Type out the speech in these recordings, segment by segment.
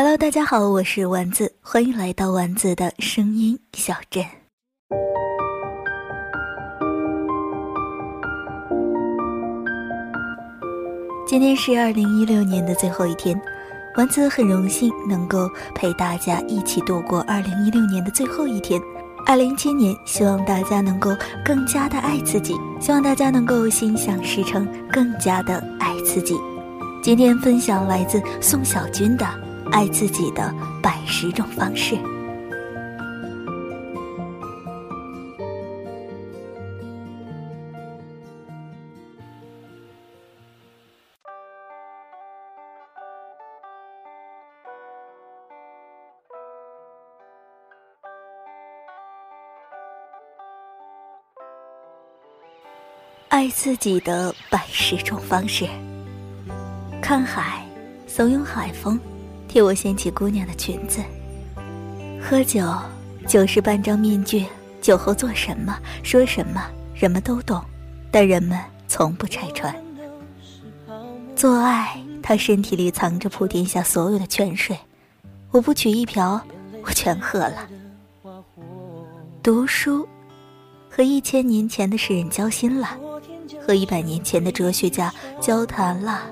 Hello，大家好，我是丸子，欢迎来到丸子的声音小镇。今天是二零一六年的最后一天，丸子很荣幸能够陪大家一起度过二零一六年的最后一天。二零一七年，希望大家能够更加的爱自己，希望大家能够心想事成，更加的爱自己。今天分享来自宋小军的。爱自己的百十种方式。爱自己的百十种方式。看海，怂恿海风。替我掀起姑娘的裙子。喝酒，酒是半张面具，酒后做什么、说什么，人们都懂，但人们从不拆穿。做爱，他身体里藏着普天下所有的泉水，我不取一瓢，我全喝了。读书，和一千年前的诗人交心了，和一百年前的哲学家交谈了。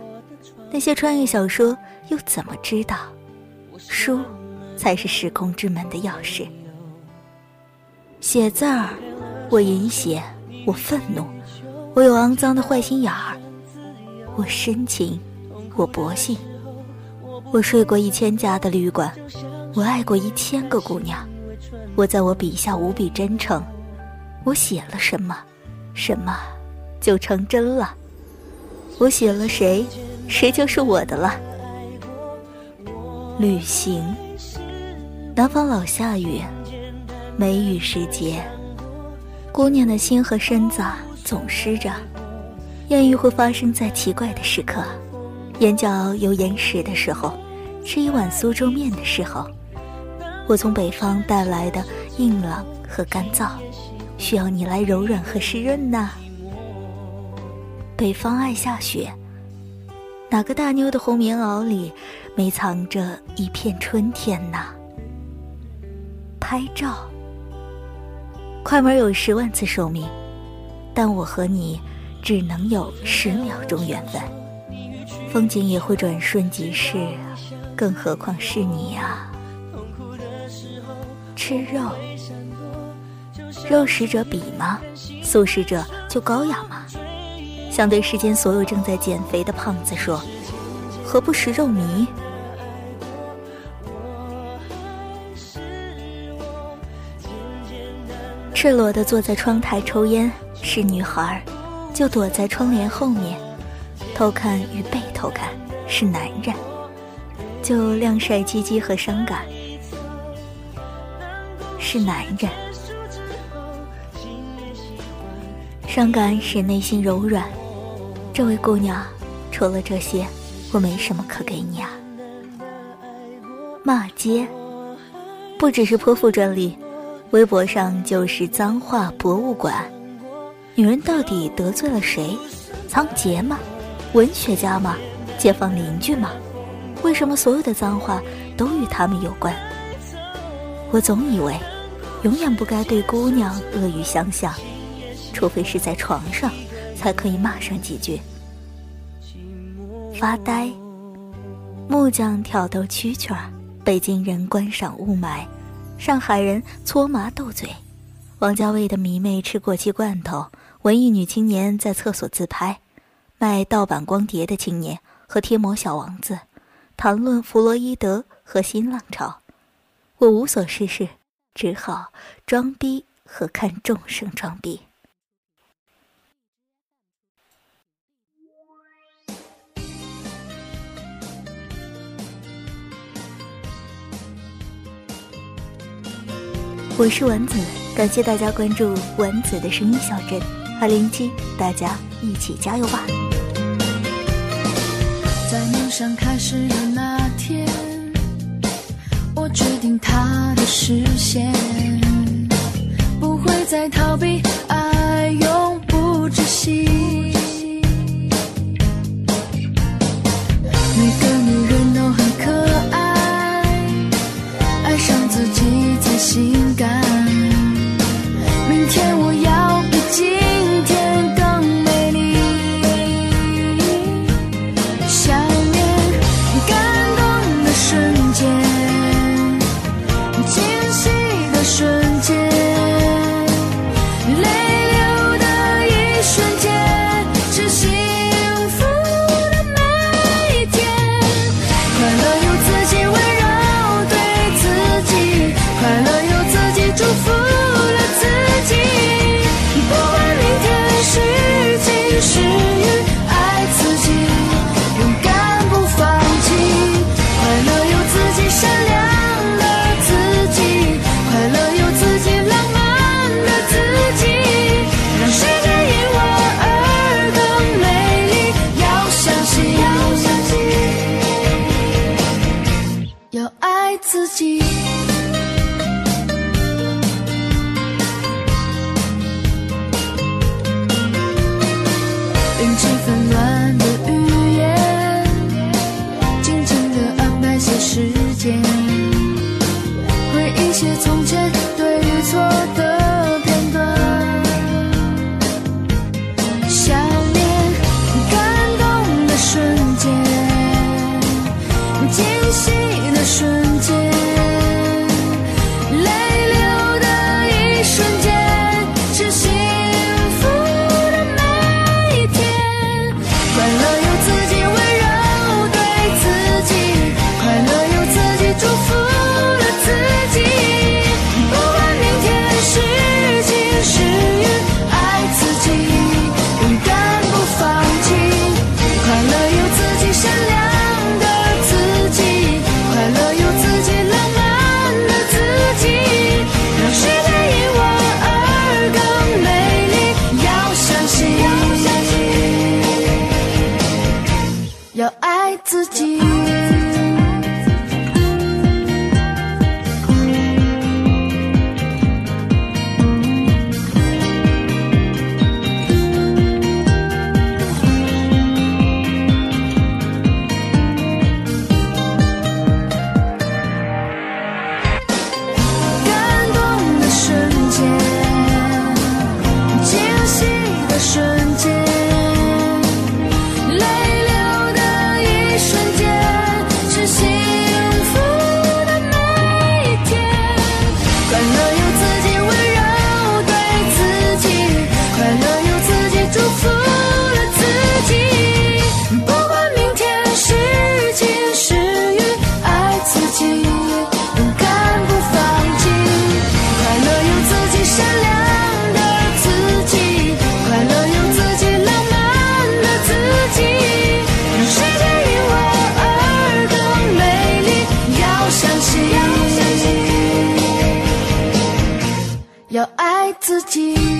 那些穿越小说又怎么知道，书才是时空之门的钥匙？写字儿，我淫邪，我愤怒，我有肮脏的坏心眼儿，我深情，我薄幸，我睡过一千家的旅馆，我爱过一千个姑娘，我在我笔下无比真诚，我写了什么，什么就成真了。我写了谁？谁就是我的了。旅行，南方老下雨，梅雨时节，姑娘的心和身子总湿着。艳遇会发生在奇怪的时刻：眼角有眼屎的时候，吃一碗苏州面的时候。我从北方带来的硬朗和干燥，需要你来柔软和湿润呐。北方爱下雪。哪个大妞的红棉袄里，没藏着一片春天呐？拍照，快门有十万次寿命，但我和你只能有十秒钟缘分。风景也会转瞬即逝，更何况是你呀？吃肉，肉食者鄙吗？素食者就高雅吗？想对世间所有正在减肥的胖子说：“何不食肉糜？”赤裸的坐在窗台抽烟，是女孩就躲在窗帘后面偷看与被偷看；是男人就晾晒鸡鸡和伤感；是男人伤感使内心柔软。这位姑娘，除了这些，我没什么可给你啊。骂街，不只是泼妇专利，微博上就是脏话博物馆。女人到底得罪了谁？仓颉吗？文学家吗？街坊邻居吗？为什么所有的脏话都与他们有关？我总以为，永远不该对姑娘恶语相向，除非是在床上。才可以骂上几句。发呆，木匠挑逗蛐蛐儿，北京人观赏雾霾，上海人搓麻斗嘴，王家卫的迷妹吃过期罐头，文艺女青年在厕所自拍，卖盗版光碟的青年和贴膜小王子，谈论弗洛伊德和新浪潮。我无所事事，只好装逼和看众生装逼。我是丸子，感谢大家关注丸子的声音小镇二零一七，大家一起加油吧！在梦想开始的那天，我决定它的实现，不会再逃避，爱永不止息。一些从前对与错的自己。